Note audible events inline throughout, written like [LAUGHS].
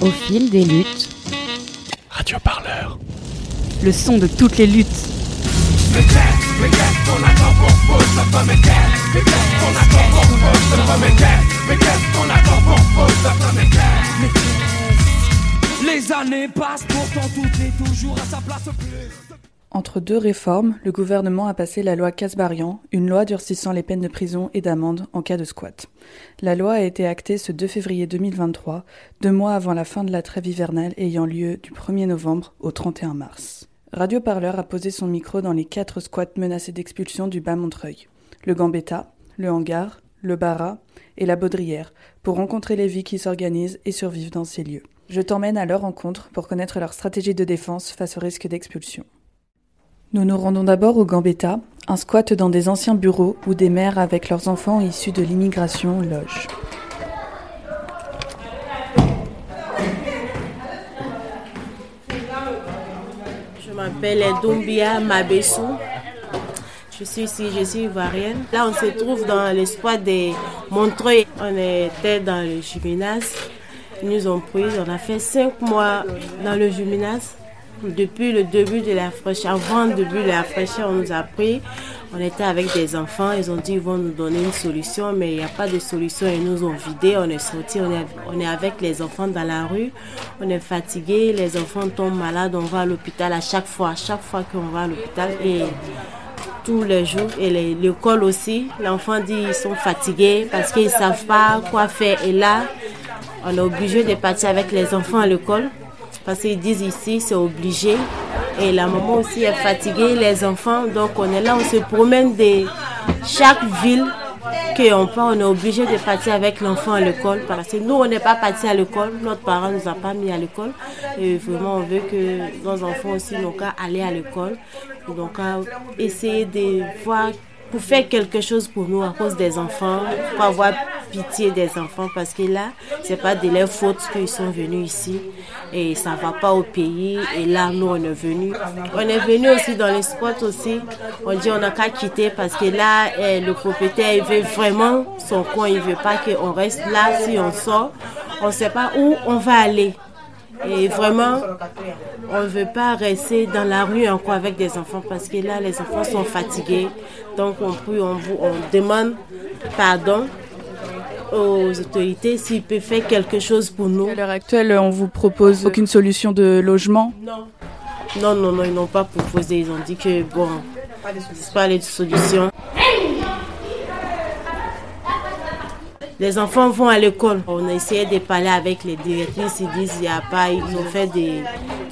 Au fil des luttes. Radio Parleur. Le son de toutes les luttes. Les années passent, pourtant tout est toujours à sa place. Entre deux réformes, le gouvernement a passé la loi Casbarian, une loi durcissant les peines de prison et d'amende en cas de squat. La loi a été actée ce 2 février 2023, deux mois avant la fin de la trêve hivernale ayant lieu du 1er novembre au 31 mars. Radio Parleur a posé son micro dans les quatre squats menacés d'expulsion du Bas-Montreuil, le Gambetta, le Hangar, le Bara et la Baudrière, pour rencontrer les vies qui s'organisent et survivent dans ces lieux. Je t'emmène à leur rencontre pour connaître leur stratégie de défense face au risque d'expulsion. Nous nous rendons d'abord au Gambetta, un squat dans des anciens bureaux où des mères avec leurs enfants issus de l'immigration logent. Je m'appelle Doumbia Mabessou. Je suis ici, je suis ivoirienne. Là, on se trouve dans le des Montreuil. On était dans le gymnase. Ils nous ont pris, on a fait cinq mois dans le gymnase. Depuis le début de la fraîcheur, avant le début de la fraîcheur, on nous a pris. On était avec des enfants, ils ont dit qu'ils vont nous donner une solution, mais il n'y a pas de solution. Ils nous ont vidés, on est sortis, on est, on est avec les enfants dans la rue, on est fatigué, les enfants tombent malades, on va à l'hôpital à chaque fois, à chaque fois qu'on va à l'hôpital. Et tous les jours, et l'école aussi, l'enfant dit qu'ils sont fatigués parce qu'ils ne savent pas quoi faire. Et là, on est obligé de partir avec les enfants à l'école parce qu'ils disent ici c'est obligé. Et la maman aussi est fatiguée, les enfants. Donc on est là, on se promène de chaque ville qu'on part, on est obligé de partir avec l'enfant à l'école. Parce que nous, on n'est pas parti à l'école, notre parent ne nous a pas mis à l'école. Et vraiment, on veut que nos enfants aussi n'ont qu'à aller à l'école. Donc à essayer de voir pour faire quelque chose pour nous à cause des enfants, pour avoir pitié des enfants parce que là, c'est pas de leur faute qu'ils sont venus ici et ça va pas au pays et là nous on est venus. On est venus aussi dans les spots aussi. On dit on n'a qu'à quitter parce que là eh, le propriétaire il veut vraiment son coin, il veut pas qu'on reste là si on sort, on sait pas où on va aller. Et vraiment, on ne veut pas rester dans la rue encore avec des enfants parce que là, les enfants sont fatigués. Donc, on, on, on demande pardon aux autorités s'ils peuvent faire quelque chose pour nous. À l'heure actuelle, on vous propose aucune solution de logement? Non. Non, non, non, ils n'ont pas proposé. Ils ont dit que, bon, c'est pas les solutions. Les enfants vont à l'école. On a essayé de parler avec les directrices. Ils disent qu'il n'y a pas. Ils ont fait des,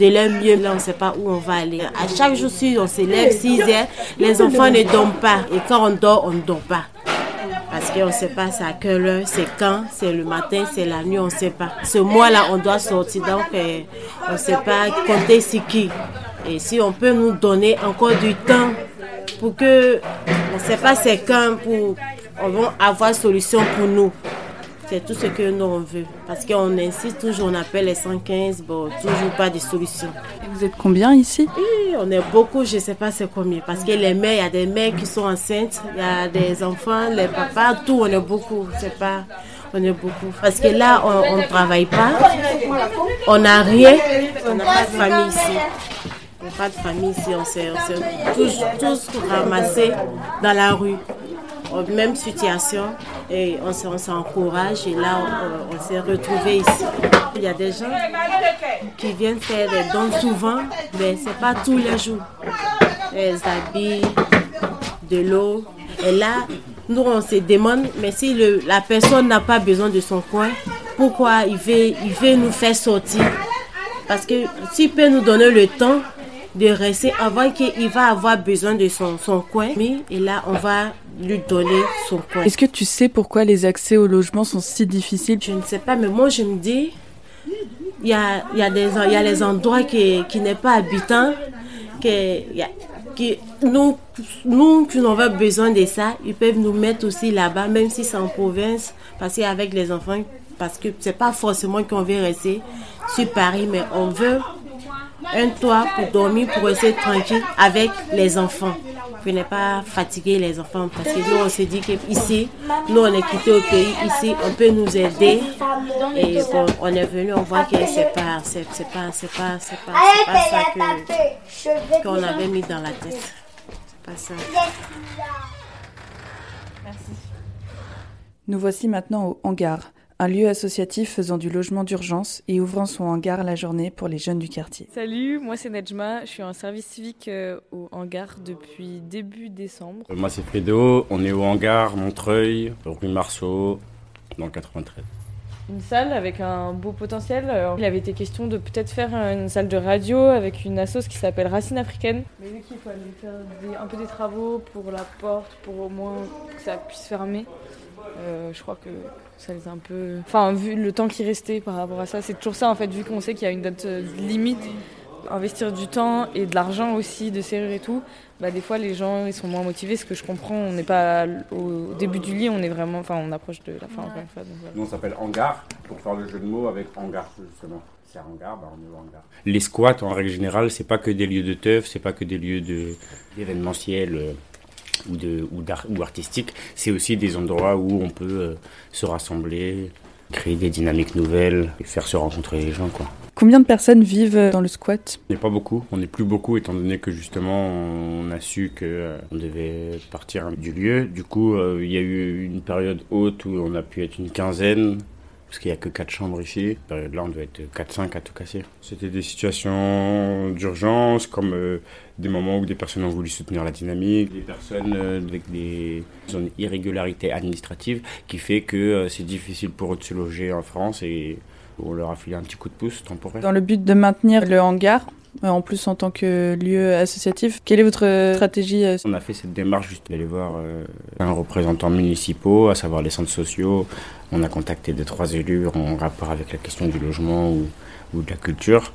de leur mieux. Là, on ne sait pas où on va aller. À chaque jour, si on se lève 6 heures, les enfants ne dorment pas. Et quand on dort, on ne dort pas. Parce qu'on ne sait pas c'est à quelle heure, c'est quand, c'est le matin, c'est la nuit, on ne sait pas. Ce mois-là, on doit sortir, donc euh, on ne sait pas compter sur qui. Et si on peut nous donner encore du temps pour que, on ne sait pas c'est quand, pour, on va avoir solution pour nous. C'est tout ce que nous on veut. Parce qu'on insiste toujours, on appelle les 115, bon, toujours pas de solution. Et vous êtes combien ici? Oui, on est beaucoup, je ne sais pas c'est combien. Parce que les mères, il y a des mères qui sont enceintes, il y a des enfants, les papas, tout, on est beaucoup. C'est pas, on est beaucoup. Parce que là, on ne travaille pas, on n'a rien, on n'a pas de famille ici. On n'a pas de famille ici, on s'est tous ramassés dans la rue. En Même situation, et on s'encourage et là, on, on s'est retrouvés ici. Il y a des gens qui viennent faire des dons souvent, mais ce n'est pas tous les jours. Les habits, de l'eau. Et là, nous, on se demande, mais si la personne n'a pas besoin de son coin, pourquoi il veut, il veut nous faire sortir? Parce que s'il peut nous donner le temps de rester avant qu'il va avoir besoin de son, son coin, et là, on va lui donner son coin. Est-ce que tu sais pourquoi les accès au logement sont si difficiles? Je ne sais pas, mais moi je me dis, il y a, y a, des, il y a les endroits qui, qui n'est pas habitants, que, qui, nous, nous qui n'avons pas besoin de ça, ils peuvent nous mettre aussi là-bas, même si c'est en province, parce qu'avec les enfants, parce que c'est pas forcément qu'on veut rester sur Paris, mais on veut un toit pour dormir, pour rester tranquille avec les enfants. Venait pas fatiguer les enfants parce que nous on se dit qu'ici, nous on est quitté au pays, ici on peut nous aider. Et bon, on est venu, on voit que c'est pas, c'est pas, c'est pas, c'est pas, pas, ça que, qu'on avait mis dans la tête. C'est pas ça. Nous voici maintenant au hangar, un lieu associatif faisant du logement d'urgence et ouvrant son hangar la journée pour les jeunes du quartier. Salut, moi c'est Nejma, je suis en service civique euh, au hangar depuis début décembre. Moi c'est Fredo, on est au hangar Montreuil, rue Marceau, dans le 93. Une salle avec un beau potentiel. Euh, Il avait été question de peut-être faire une salle de radio avec une assoce qui s'appelle Racine Africaine. Mais vu qu'il faut aller faire des- un peu des travaux pour la porte, pour au moins que ça puisse fermer, euh, je crois que ça les a un peu. Enfin, vu le temps qui restait par rapport à ça, c'est toujours ça en fait, vu qu'on sait qu'il y a une date euh, limite. Investir du temps et de l'argent aussi, de serrure et tout, bah, des fois les gens ils sont moins motivés. Ce que je comprends, on n'est pas au début du lit, on est vraiment. Enfin, on approche de la fin encore une fois. donc voilà. Nous on s'appelle hangar, pour faire le jeu de mots avec hangar justement. C'est hangar, bah on est au hangar. Les squats en règle générale, c'est pas que des lieux de teuf, c'est pas que des lieux de d'événementiel euh, ou de ou d'art ou artistique, c'est aussi des endroits où on peut euh, se rassembler, créer des dynamiques nouvelles et faire se rencontrer les gens quoi. Combien de personnes vivent dans le squat? On n'est pas beaucoup, on n'est plus beaucoup étant donné que justement on a su que euh, devait partir du lieu. Du coup, euh, il y a eu une période haute où on a pu être une quinzaine, parce qu'il n'y a que 4 chambres ici. Cette période-là, on devait être 4-5 à tout casser. C'était des situations d'urgence, comme euh, des moments où des personnes ont voulu soutenir la dynamique, des personnes euh, avec des irrégularités administratives, qui fait que euh, c'est difficile pour eux de se loger en France et on leur a filé un petit coup de pouce temporaire. Dans le but de maintenir le hangar, euh, en plus en tant que lieu associatif, quelle est votre stratégie euh, On a fait cette démarche juste d'aller voir euh, un représentant municipaux, à savoir les centres sociaux. On a contacté deux, trois élus en rapport avec la question du logement ou, ou de la culture.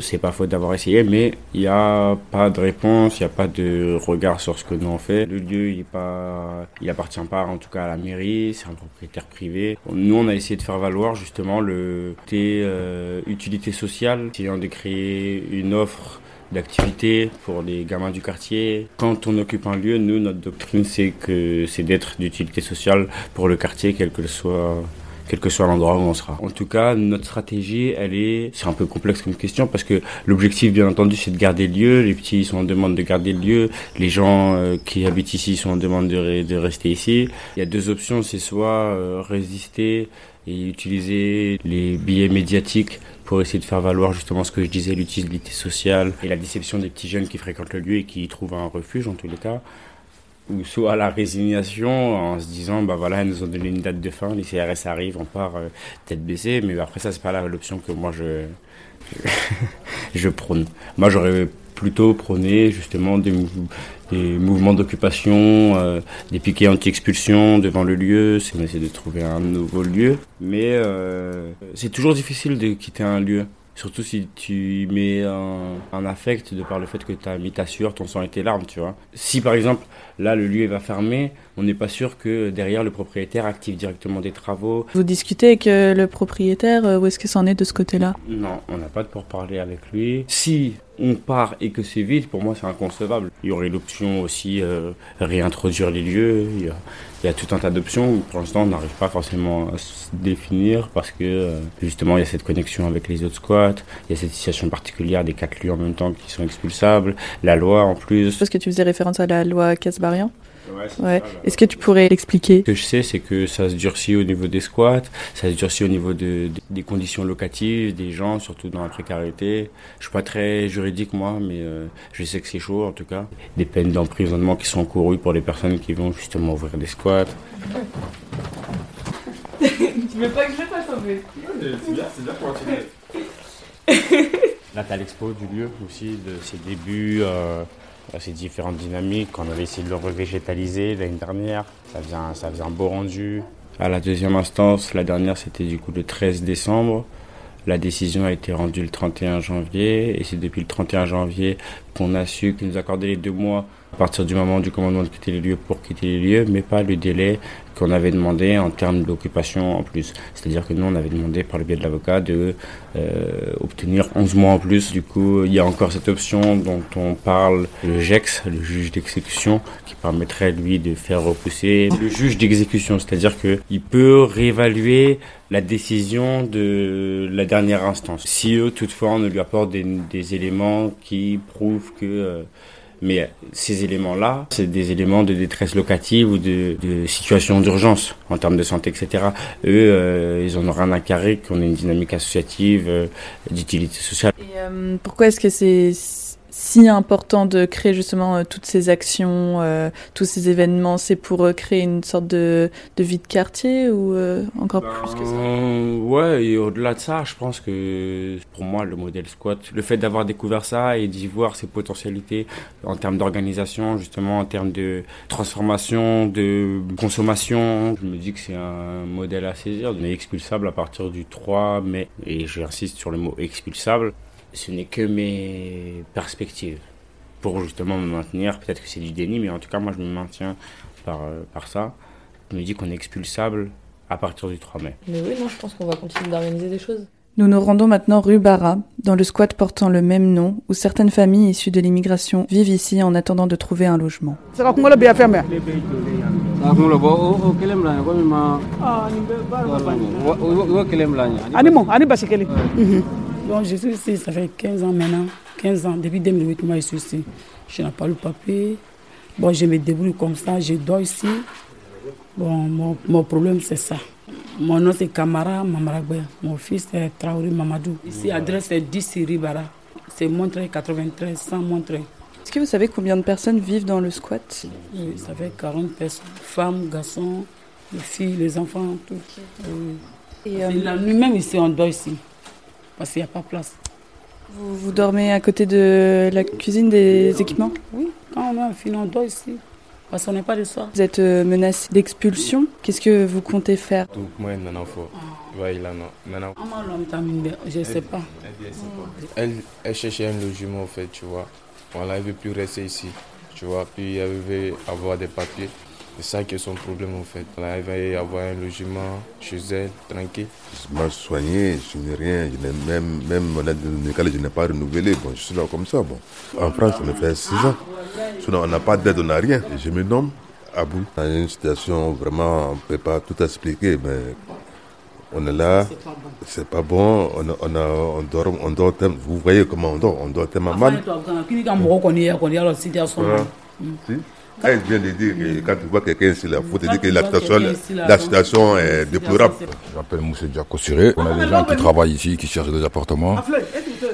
C'est pas faute d'avoir essayé, mais il n'y a pas de réponse, il n'y a pas de regard sur ce que nous on fait. Le lieu, il est pas, il appartient pas en tout cas à la mairie, c'est un propriétaire privé. Nous, on a essayé de faire valoir justement le côté euh, utilité sociale, essayant de créer une offre d'activité pour les gamins du quartier. Quand on occupe un lieu, nous, notre doctrine, c'est que c'est d'être d'utilité sociale pour le quartier, quel que soit quel que soit l'endroit où on sera. En tout cas, notre stratégie, elle est, c'est un peu complexe comme question parce que l'objectif, bien entendu, c'est de garder le lieu. Les petits sont en demande de garder le lieu. Les gens euh, qui habitent ici sont en demande de rester ici. Il y a deux options, c'est soit euh, résister et utiliser les billets médiatiques pour essayer de faire valoir justement ce que je disais, l'utilité sociale et la déception des petits jeunes qui fréquentent le lieu et qui y trouvent un refuge en tous les cas ou soit la résignation en se disant bah voilà ils nous ont donné une date de fin les CRS arrivent on part euh, tête baissée mais après ça c'est pas l'option que moi je [LAUGHS] je prône. Moi j'aurais plutôt prôné justement des, mou- des mouvements d'occupation euh, des piquets anti-expulsion devant le lieu c'est de trouver un nouveau lieu. Mais euh, c'est toujours difficile de quitter un lieu Surtout si tu y mets un, un affect de par le fait que tu as mis ta sueur, ton sang et tes larmes, tu vois. Si par exemple, là, le lieu va fermer, on n'est pas sûr que derrière le propriétaire active directement des travaux. Vous discutez avec euh, le propriétaire, euh, où est-ce que ça en est de ce côté-là? Non, on n'a pas de pourparler avec lui. Si on part et que c'est vide, pour moi, c'est inconcevable. Il y aurait l'option aussi euh, réintroduire les lieux. Il y, a, tout un tas d'options pour l'instant, on n'arrive pas forcément à se définir parce que euh, justement, il y a cette connexion avec les autres squats. Il y a cette situation particulière des quatre lieux en même temps qui sont expulsables. La loi en plus. Parce que tu faisais référence à la loi Casbarian? Ouais, c'est. Est-ce que tu pourrais l'expliquer Ce que je sais, c'est que ça se durcit au niveau des squats, ça se durcit au niveau de, de- des conditions locatives, des gens, surtout dans la précarité. Je suis pas très juridique, moi, mais euh, je sais que c'est chaud, en tout cas. Des peines d'emprisonnement qui sont encourues pour les personnes qui vont justement ouvrir des squats. Tu veux pas que je fasse un peu? Là, tu l'expo du lieu aussi, de ses débuts, euh, ses différentes dynamiques. On avait essayé de le revégétaliser l'année dernière. Ça faisait, un, ça faisait un beau rendu. À la deuxième instance, la dernière, c'était du coup le 13 décembre. La décision a été rendue le 31 janvier. Et c'est depuis le 31 janvier qu'on a su qu'ils nous accordaient les deux mois à partir du moment du commandement de quitter les lieux pour quitter les lieux, mais pas le délai qu'on avait demandé en termes d'occupation en plus. C'est-à-dire que nous, on avait demandé par le biais de l'avocat de euh, obtenir 11 mois en plus. Du coup, il y a encore cette option dont on parle, le GEX, le juge d'exécution, qui permettrait lui de faire repousser le juge d'exécution. C'est-à-dire qu'il peut réévaluer la décision de la dernière instance. Si eux, toutefois, on ne lui apporte des, des éléments qui prouvent que... Euh, mais ces éléments-là, c'est des éléments de détresse locative ou de, de situation d'urgence en termes de santé, etc. Eux, euh, ils en ont rien à carrer qu'on ait une dynamique associative euh, d'utilité sociale. Et euh, pourquoi est-ce que c'est si important de créer justement euh, toutes ces actions, euh, tous ces événements C'est pour euh, créer une sorte de, de vie de quartier ou encore plus que ça? Ouais, et au-delà de ça, je pense que pour moi, le modèle squat, le fait d'avoir découvert ça et d'y voir ses potentialités en termes d'organisation, justement, en termes de transformation, de consommation, je me dis que c'est un modèle à saisir. Est expulsable à partir du 3 mai, et j'insiste sur le mot expulsable. Ce n'est que mes perspectives pour justement me maintenir. Peut-être que c'est du déni, mais en tout cas, moi, je me maintiens par, euh, par ça. Je me dis qu'on est expulsable à partir du 3 mai. Mais oui, non, je pense qu'on va continuer d'organiser des choses. Nous nous rendons maintenant rue Barra, dans le squat portant le même nom, où certaines familles issues de l'immigration vivent ici en attendant de trouver un logement. Bon, je suis ici, ça fait 15 ans maintenant. 15 ans, depuis 2008, moi je suis ici. Je n'ai pas le papier. Bon, je me débrouille comme ça, je dors ici. Bon, mon, mon problème c'est ça. Mon nom c'est Kamara Mamaragbe. Mon fils c'est Traoré Mamadou. Ici, adresse c'est 10 Ribara. C'est Montreuil 93, 100 Montreuil. Est-ce que vous savez combien de personnes vivent dans le squat? Oui, ça fait 40 personnes. Femmes, garçons, les filles, les enfants, tout. Oui. Et, euh, Et la nuit même ici, on dort ici. Parce qu'il n'y a pas de place. vous, vous dormez à côté de la cuisine des équipements? Oui, quand on a on dort ici. Parce qu'on n'est pas de soir. Vous êtes euh, menacé d'expulsion. Qu'est-ce que vous comptez faire? Je ne sais pas. Elle, elle cherchait un logement, en fait, tu vois. Voilà, elle ne veut plus rester ici, tu vois. Puis elle veut avoir des papiers. C'est ça qui est son problème, en fait. Elle va avoir un logement chez elle, tranquille. Je m'ai soigné, je n'ai rien, je n'ai même, même mon aide médicale, je n'ai pas renouvelé. Bon, je suis là comme ça. Bon. En France, on a fait 6 ans. Sinon, on n'a pas d'aide, on n'a rien. Et je me nomme Abou. Dans une situation vraiment, on ne peut pas tout expliquer, mais on est là, c'est pas bon, on, a- on, a- on dort, on dort, tellement- vous voyez comment on dort, on dort tellement mal. Si. Elle vient de dire que quand tu vois quelqu'un ici, il faut te dire que la situation, la situation est déplorable. Je m'appelle Moussa Diako Siré. On a des gens qui travaillent ici, qui cherchent des appartements.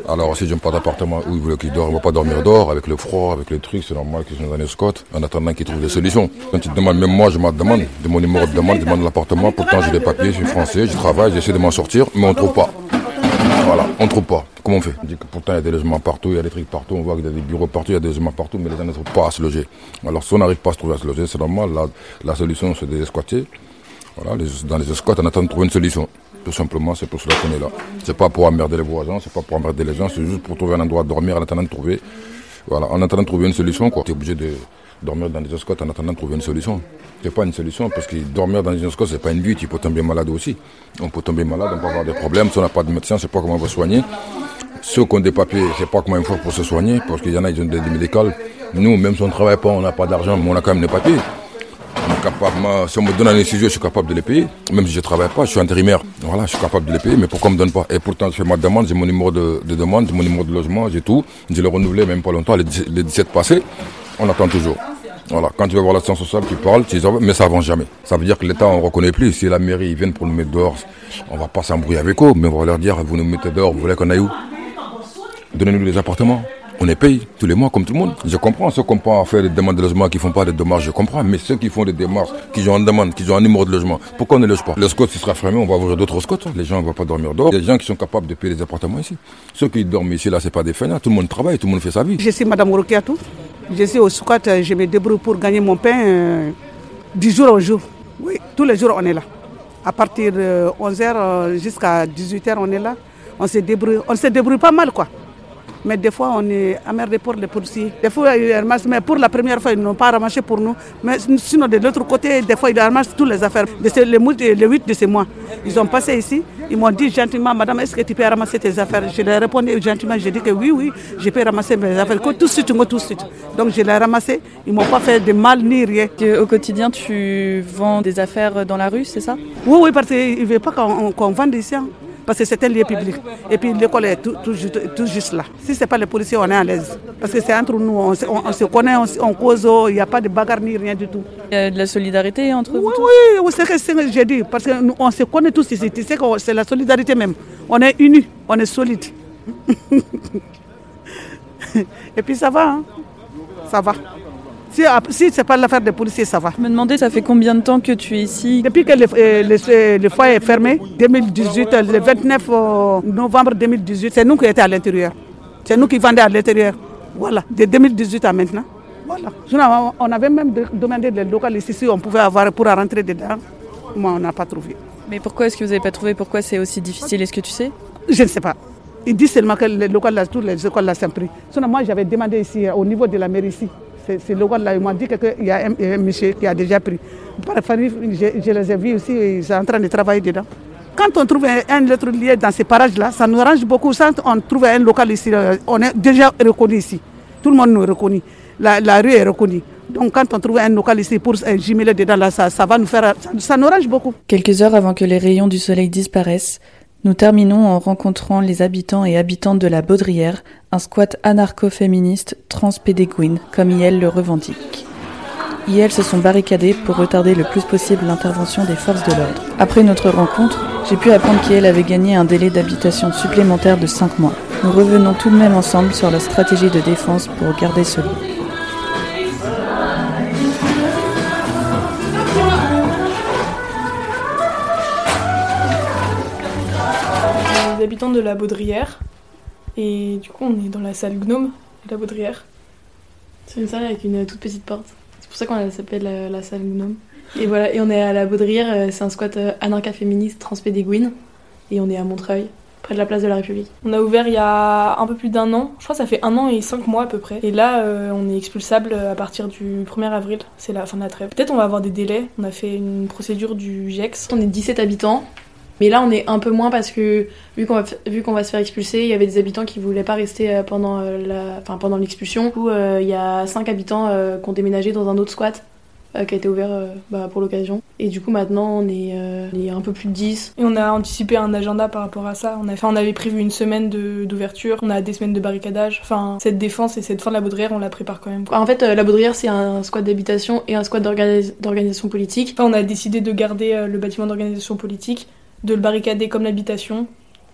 Alors, si je n'ai pas d'appartement où ils veulent qu'ils dorment, ils ne vont pas dormir dehors, avec le froid, avec les trucs, c'est normal qu'ils sont dans les scots, en attendant qu'ils trouvent des solutions. Quand ils demandent, même moi, je m'en demande, de mon numéro de demande, je demande l'appartement, pourtant j'ai des papiers, je suis français, je travaille, j'essaie de m'en sortir, mais on ne trouve pas. Voilà, on ne trouve pas. Comment on fait? On dit que pourtant il y a des logements partout, il y a des trucs partout, on voit qu'il y a des bureaux partout, il y a des logements partout, mais les gens ne trouvent pas à se loger. Alors si on n'arrive pas à se trouver à se loger, c'est normal, la, solution c'est de les dans les squats, on attend de trouver une solution. Tout simplement, c'est pour cela qu'on est là. C'est pas pour emmerder les voisins, c'est pas pour emmerder les gens, c'est juste pour trouver un endroit à dormir en attendant de trouver. Voilà, en attendant de trouver une solution, quoi. Tu es obligé de dormir dans des squats en attendant de trouver une solution. C'est pas une solution parce que dormir dans une squat, c'est pas une vie, tu peux tomber malade aussi. On peut tomber malade, on peut avoir des problèmes. Si on n'a pas de médecin, c'est pas comment on va soigner. Ceux qui ont des papiers, c'est pas comment il faut pour se soigner, parce qu'il y en a, ils ont des, médicales. Nous, même si on ne travaille pas, on n'a pas d'argent, mais on a quand même des papiers. Si on me donne un studio, je suis capable de les payer. Même si je ne travaille pas, je suis intérimaire. Voilà, je suis capable de les payer, mais pourquoi on ne me donne pas? Et pourtant, je fais ma demande, j'ai mon numéro de, de demande, mon numéro de logement, j'ai tout. Je l'ai renouvelé même pas longtemps, les 17 les 17 passés, on attend toujours. Voilà, quand tu vas voir l'assistant social, tu parles, tu dis, mais ça avance jamais. Ça veut dire que l'État, on ne reconnaît plus. Si la mairie, ils viennent pour nous mettre dehors, on va pas s'embrouiller avec eux, mais on va leur dire, vous nous mettez dehors, vous voulez qu'on aille où? Donnez-nous des appartements. On les paye tous les mois comme tout le monde. Je comprends ceux qui n'ont pas faire des demandes de logement, qui font pas de démarches, je comprends. Mais ceux qui font des démarches, qui ont une demande, qui ont un numéro de logement, pourquoi on ne loge pas? Le squat, s'il sera fermé, on va ouvrir d'autres squats. Les gens ne vont pas dormir dehors. Il gens qui sont capables de payer des appartements ici. Ceux qui dorment ici, là, c'est pas des feignants. Tout le monde travaille, tout le monde fait sa vie. Je suis Madame Rokiatou. Je suis au squat, euh, je me débrouille pour gagner mon pain euh, du jour au jour. Oui, tous les jours on est là. À partir de 11h jusqu'à 18h on est là. On se débrouille, on se débrouille pas mal quoi. Mais des fois, on est emmerdé pour les policiers. Des fois, ils ramassent, mais pour la première fois, ils n'ont pas ramassé pour nous. Mais sinon, de l'autre côté, des fois, ils ramassent toutes les affaires. Les, les 8 de ces mois, ils ont passé ici. Ils m'ont dit gentiment, Madame, est-ce que tu peux ramasser tes affaires? Je leur ai répondu gentiment, j'ai dit que oui, oui, je peux ramasser mes affaires. tout de suite, tout de suite. Donc je l'ai ramassé. Ils ne m'ont pas fait de mal ni rien. Au quotidien, tu vends des affaires dans la rue, c'est ça? Oui, oui, parce qu'ils ne veulent pas qu'on vende ici. Hein parce que c'est un lieu public. Et puis l'école est tout, juste là. Si ce n'est pas les policiers, on est à l'aise. Parce que c'est entre nous, on, se connaît, on, cause, il n'y a pas de bagarre ni rien du tout. Il y a de la solidarité entre oui, vous Oui, oui c'est ce que j'ai dit. Parce qu'on se connaît tous ici. Tu sais que c'est la solidarité même. On est unis, on est solide. [LAUGHS] Et puis ça va, hein. ça va. Si, si ce n'est pas l'affaire des policiers, ça va. Je me demandais, ça fait combien de temps que tu es ici Depuis que le, euh, le, foyer est fermé, 2018, le 29 euh, novembre 2018, c'est nous qui étions à l'intérieur. C'est nous qui vendions à l'intérieur. Voilà, de 2018 à maintenant. Voilà. On avait même demandé des local ici si on pouvait avoir pour rentrer dedans. Moi, on n'a pas trouvé. Mais pourquoi est-ce que vous n'avez pas trouvé? Pourquoi c'est aussi difficile? Est-ce que tu sais? Je ne sais pas. Ils disent seulement que le local, toutes les écoles sont pris. Sinon, moi, j'avais demandé ici, au niveau de la mairie ici, c'est le là ils m'ont dit qu'il y a un, monsieur qui a déjà pris. Par je, je, les ai vus aussi, ils sont en train de travailler dedans. Quand on trouve un, autre lieu dans ces parages-là, ça nous arrange beaucoup. Quand on trouve un local ici, euh, on est déjà reconnu ici. Tout le monde nous reconnaît. La, la rue est reconnue. Donc quand on trouve un local ici pour un jumeler dedans, là, ça, ça va nous faire, ça, ça nous arrange beaucoup. Quelques heures avant que les rayons du soleil disparaissent, nous terminons en rencontrant les habitants et habitantes de la Baudrière, un squat anarcho-féministe transpédéguine, comme IEL le revendique. IEL se sont barricadés pour retarder le plus possible l'intervention des forces de l'ordre. Après notre rencontre, j'ai pu apprendre qu'IEL avait gagné un délai d'habitation supplémentaire de 5 mois. Nous revenons tout de même ensemble sur la stratégie de défense pour garder ce lieu. Habitants de la Baudrière. Et du coup, on est dans la salle Gnome de la Baudrière. C'est une salle avec une toute petite porte. C'est pour ça qu'on s'appelle la, salle Gnome. Et [LAUGHS] voilà, et on est à la Baudrière, euh, c'est un squat euh, anarcha-féministe transpédéguine. Et on est à Montreuil, près de la place de la République. On a ouvert il y a un peu plus d'un an. Je crois que ça fait un an et cinq mois à peu près. Et là, euh, on est expulsable à partir du 1er avril. C'est la fin de la trêve. Peut-être on va avoir des délais. On a fait une procédure du GEX. On est 17 habitants. Mais là, on est un peu moins parce que vu qu'on va, vu qu'on va se faire expulser, il y avait des habitants qui voulaient pas rester euh, pendant euh, la, enfin pendant l'expulsion. Du coup, euh, il y a cinq habitants qui ont déménagé dans un autre squat qui a été ouvert bah, pour l'occasion. Et du coup, maintenant, on est, un peu plus de 10. Et on a anticipé un agenda par rapport à ça. On, a, on avait prévu une semaine d'ouverture, on a des semaines de barricadage. Enfin, cette défense et cette fin de la Baudrière, on la prépare quand même. En fait, la Baudrière, c'est un squat d'habitation et un squat d'organisation politique. Enfin, on a décidé de garder le bâtiment d'organisation politique de le barricader comme l'habitation,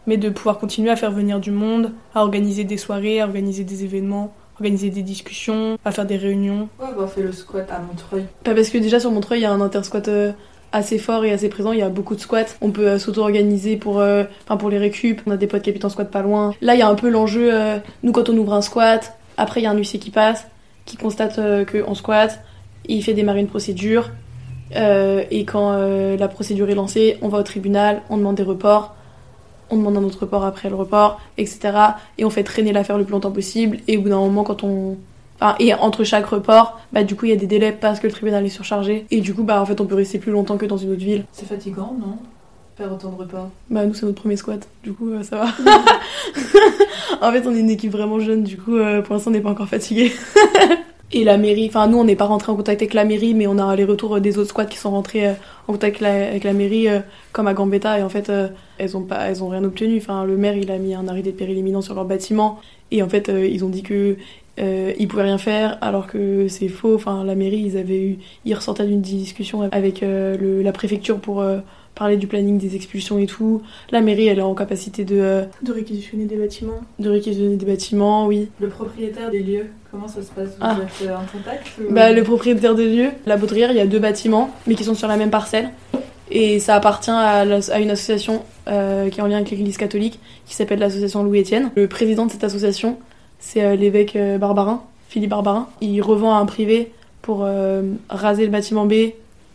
mais de pouvoir continuer à faire venir du monde, à organiser des soirées, à organiser des événements, organiser des discussions, à faire des réunions. Pourquoi avoir fait le squat à Montreuil Pas Parce que déjà sur Montreuil, il y a un intersquat euh, assez fort et assez présent, il y a beaucoup de squats. On peut euh, s'auto-organiser pour, euh, pour les récup, on a des potes qui habitent en squat pas loin. Là, il y a un peu l'enjeu, nous quand on ouvre un squat, après il y a un huissier qui passe, qui constate qu'on squatte, il fait démarrer une procédure, euh, et quand euh, la procédure est lancée, on va au tribunal, on demande des reports, on demande un autre report après le report, etc. Et on fait traîner l'affaire le plus longtemps possible. Et au bout d'un moment, quand on. Enfin, et entre chaque report, bah du coup, il y a des délais parce que le tribunal est surchargé. Et du coup, bah en fait, on peut rester plus longtemps que dans une autre ville. C'est fatigant, non? Faire autant de reports Bah, nous, c'est notre premier squat. Du coup, euh, ça va. [LAUGHS] en fait, on est une équipe vraiment jeune. Du coup, pour l'instant, on n'est pas encore fatigué. [LAUGHS] et la mairie. Enfin, nous, on n'est pas rentré en contact avec la mairie, mais on a les retours des autres squads qui sont rentrés euh, en contact avec la, mairie, euh, comme à Gambetta, et en fait, euh, elles ont pas, elles ont rien obtenu. Enfin, le maire, il a mis un arrêté de péril imminent sur leur bâtiment, et en fait, ils ont dit que ils pouvaient rien faire, alors que c'est faux. Enfin, la mairie, ils avaient eu, ils ressortaient d'une discussion avec la préfecture pour parler du planning des expulsions et tout. La mairie, elle est en capacité de... Euh, de réquisitionner des bâtiments. De réquisitionner des bâtiments, oui. Le propriétaire des lieux, comment ça se passe? Vous ah. êtes euh, en contact bah, Le propriétaire des lieux, la Baudrière, il y a deux bâtiments, mais qui sont sur la même parcelle. Et ça appartient à, à une association euh, qui est en lien avec l'église catholique, qui s'appelle l'association Louis-Étienne. Le président de cette association, c'est l'évêque Barbarin, Philippe Barbarin. Il revend à un privé pour raser le bâtiment B,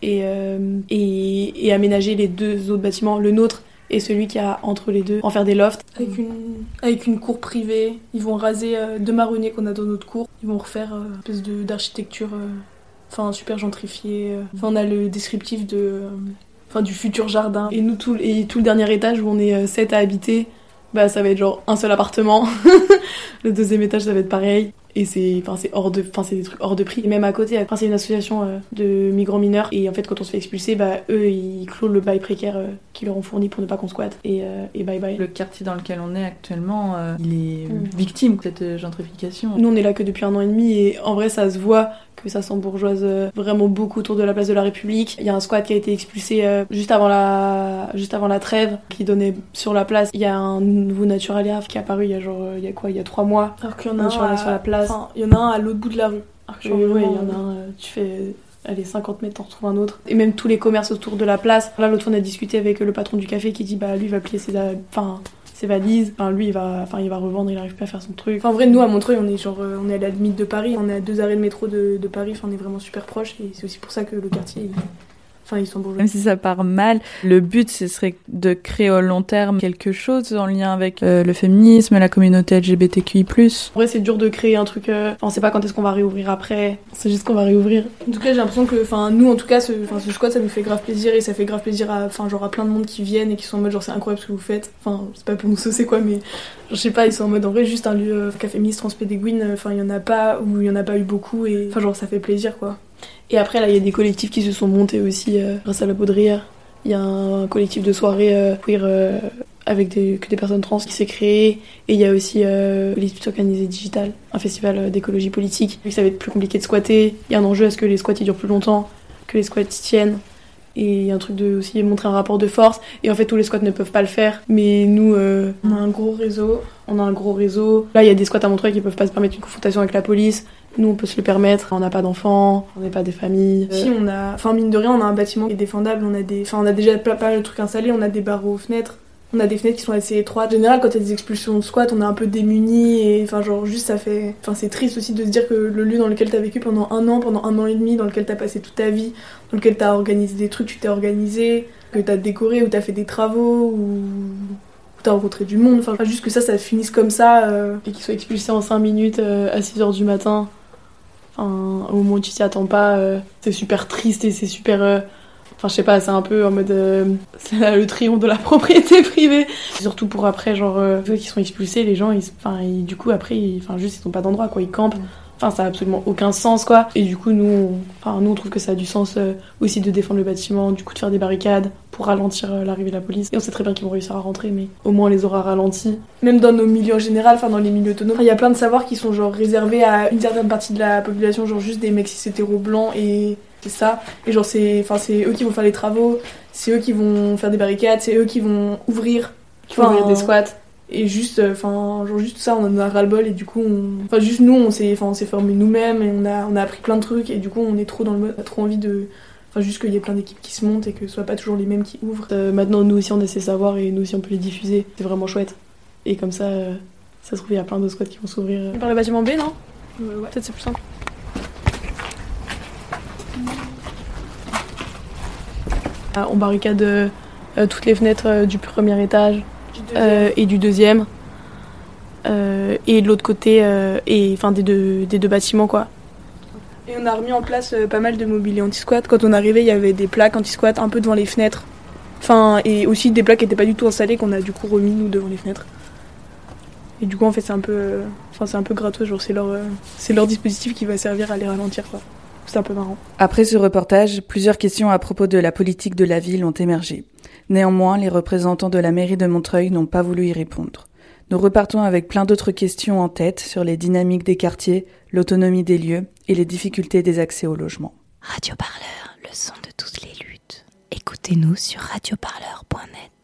euh, et, et, aménager les deux autres bâtiments, le nôtre et celui qui a entre les deux, en faire des lofts. Avec une avec une cour privée. Ils vont raser euh, deux marronniers qu'on a dans notre cour. Ils vont refaire euh, une espèce d'architecture, enfin super gentrifiée. euh. Enfin, on a le descriptif de, enfin du futur jardin. Et nous tout, et tout le dernier étage où on est euh, sept à habiter, bah ça va être genre un seul appartement. [LAUGHS] le deuxième étage ça va être pareil. Et c'est, enfin c'est hors de, enfin c'est des trucs hors de prix. Et même à côté, enfin, c'est une association euh, de migrants mineurs. Et en fait, quand on se fait expulser, bah eux ils clôt le bail précaire euh, qu'ils leur ont fourni pour ne pas qu'on squatte. Et, euh, et bye bye. Le quartier dans lequel on est actuellement, il est Mm. victime de cette gentrification. Nous, on est là que depuis un an et demi et en vrai, ça se voit que ça s'embourgeoise euh, vraiment beaucoup autour de la place de la République. Il y a un squat qui a été expulsé euh, juste avant la juste avant la trêve qui donnait sur la place. Il y a un nouveau Naturalia qui est apparu il y a genre euh, il y a quoi il y a trois mois. Alors qu'il y en a un à- sur la place. enfin, il y en a un à l'autre bout de la rue. Alors que Oui, il y en a un. Tu fais allez 50 mètres, t'en retrouves un autre. Et même tous les commerces autour de la place. Là, l'autre fois, on a discuté avec le patron du café qui dit bah lui il va plier ses enfin ses valises. Enfin, lui, il va, enfin, il va revendre, il arrive pas à faire son truc. Enfin, en vrai, nous, à Montreuil, on est genre, euh, on est à la limite de Paris. On est à deux arrêts de métro de, de Paris. Enfin, on est vraiment super proche. Et c'est aussi pour ça que le quartier, il- enfin, ils sont bourgeois. Même si ça part mal, le but ce serait de créer au long terme quelque chose en lien avec euh, le féminisme, la communauté LGBTQI+. En vrai, c'est dur de créer un truc. euh, Enfin, on sait pas quand est-ce qu'on va réouvrir après. C'est juste qu'on va réouvrir. En tout cas, j'ai l'impression que, enfin, nous, en tout cas, ce, enfin, ce squat, ça nous fait grave plaisir et ça fait grave plaisir à, enfin, genre à plein de monde qui viennent et qui sont en mode genre c'est incroyable ce que vous faites. Enfin, c'est pas pour nous saucer quoi, mais je sais pas, ils sont en mode en vrai juste un lieu euh, café féministe transpédéguine. euh, Enfin, il y en a pas ou il y en a pas eu beaucoup et enfin genre ça fait plaisir quoi. Et après là, il y a des collectifs qui se sont montés aussi euh, grâce à la Baudrière. Il y a un collectif de soirée euh, queer euh, avec des, que des personnes trans qui s'est créé. Et il y a aussi euh, organisées digital, un festival euh, d'écologie politique. Que ça va être plus compliqué de squatter, il y a un enjeu à ce que les squats durent plus longtemps, que les squats tiennent. Et un truc de aussi montrer un rapport de force. Et en fait, tous les squats ne peuvent pas le faire. Mais nous, euh, on a un gros réseau. On a un gros réseau. Là, il y a des squats à Montreuil qui peuvent pas se permettre une confrontation avec la police. Nous, on peut se le permettre. On n'a pas d'enfants, on n'est pas des familles. Si on a, enfin mine de rien, on a un bâtiment qui est défendable. On a des, enfin, on a déjà pas mal de trucs installés. On a des barreaux aux fenêtres. On a des fenêtres qui sont assez étroites. En général, quand il y a des expulsions de squat, on est un peu démunis et enfin genre juste ça fait, enfin c'est triste aussi de se dire que le lieu dans lequel t'as vécu pendant un an, pendant un an et demi, dans lequel t'as passé toute ta vie, dans lequel t'as organisé des trucs, tu t'es organisé, que t'as décoré ou t'as fait des travaux ou t'as rencontré du monde. Enfin juste que ça, ça finisse comme ça euh, et qu'ils soient expulsés en 5 minutes euh, à 6 heures du matin. Enfin, au moment où tu t'y attends pas, euh, c'est super triste et c'est super. Enfin, je sais pas, c'est un peu en mode. euh, le triomphe de la [LAUGHS] propriété privée. Surtout pour après, genre, euh, ceux qui sont expulsés, les gens, ils, enfin, du coup, après, ils, enfin, juste, ils ont pas d'endroit, quoi. Ils campent. Enfin, ça a absolument aucun sens, quoi. Et du coup, nous, on, enfin, nous, on trouve que ça a du sens euh, aussi de défendre le bâtiment, du coup, de faire des barricades pour ralentir euh, l'arrivée de la police. Et on sait très bien qu'ils vont réussir à rentrer, mais au moins, on les aura ralentis. Même dans nos milieux en général, enfin, dans les milieux autonomes, il y a plein de savoirs qui sont, genre, réservés à une certaine partie de la population, genre, juste des mecs cis hétéros blancs et c'est ça. Et genre, c'est enfin, c'est eux qui vont faire les travaux, c'est eux qui vont faire des barricades, c'est eux qui vont ouvrir, qui vont Enfin, ouvrir des squats. Et juste, euh, enfin, genre juste ça, on en a ras-le-bol et du coup, on... enfin, juste nous, on s'est, enfin, on s'est formé nous-mêmes et on a, on a appris plein de trucs et du coup, on est trop dans le mode, on a trop envie de, enfin, juste qu'il y ait plein d'équipes qui se montent et que ce soit pas toujours les mêmes qui ouvrent. Euh, maintenant, nous aussi, on a ces savoirs et nous aussi, on peut les diffuser. C'est vraiment chouette. Et comme ça, euh, ça se trouve, il y a plein de squats qui vont s'ouvrir. euh. Par le bâtiment B, non? Peut-être c'est plus simple. On barricade euh, toutes les fenêtres euh, du premier étage euh, et du deuxième. Et de l'autre côté, et enfin des deux, des deux bâtiments quoi. Et on a remis en place pas mal de mobilier anti-squat. Quand on arrivait, il y avait des plaques anti-squat un peu devant les fenêtres. Enfin, et aussi des plaques qui n'étaient pas du tout installées qu'on a du coup remis nous devant les fenêtres. Et du coup, en fait, c'est un peu, enfin, c'est un peu gratos. Genre, c'est leur, c'est leur dispositif qui va servir à les ralentir quoi. C'est un peu marrant. Après ce reportage, plusieurs questions à propos de la politique de la ville ont émergé. Néanmoins, les représentants de la mairie de Montreuil n'ont pas voulu y répondre. Nous repartons avec plein d'autres questions en tête sur les dynamiques des quartiers, l'autonomie des lieux et les difficultés des accès au logement. Radio Parleur, le son de toutes les luttes. Écoutez-nous sur radioparleur.net.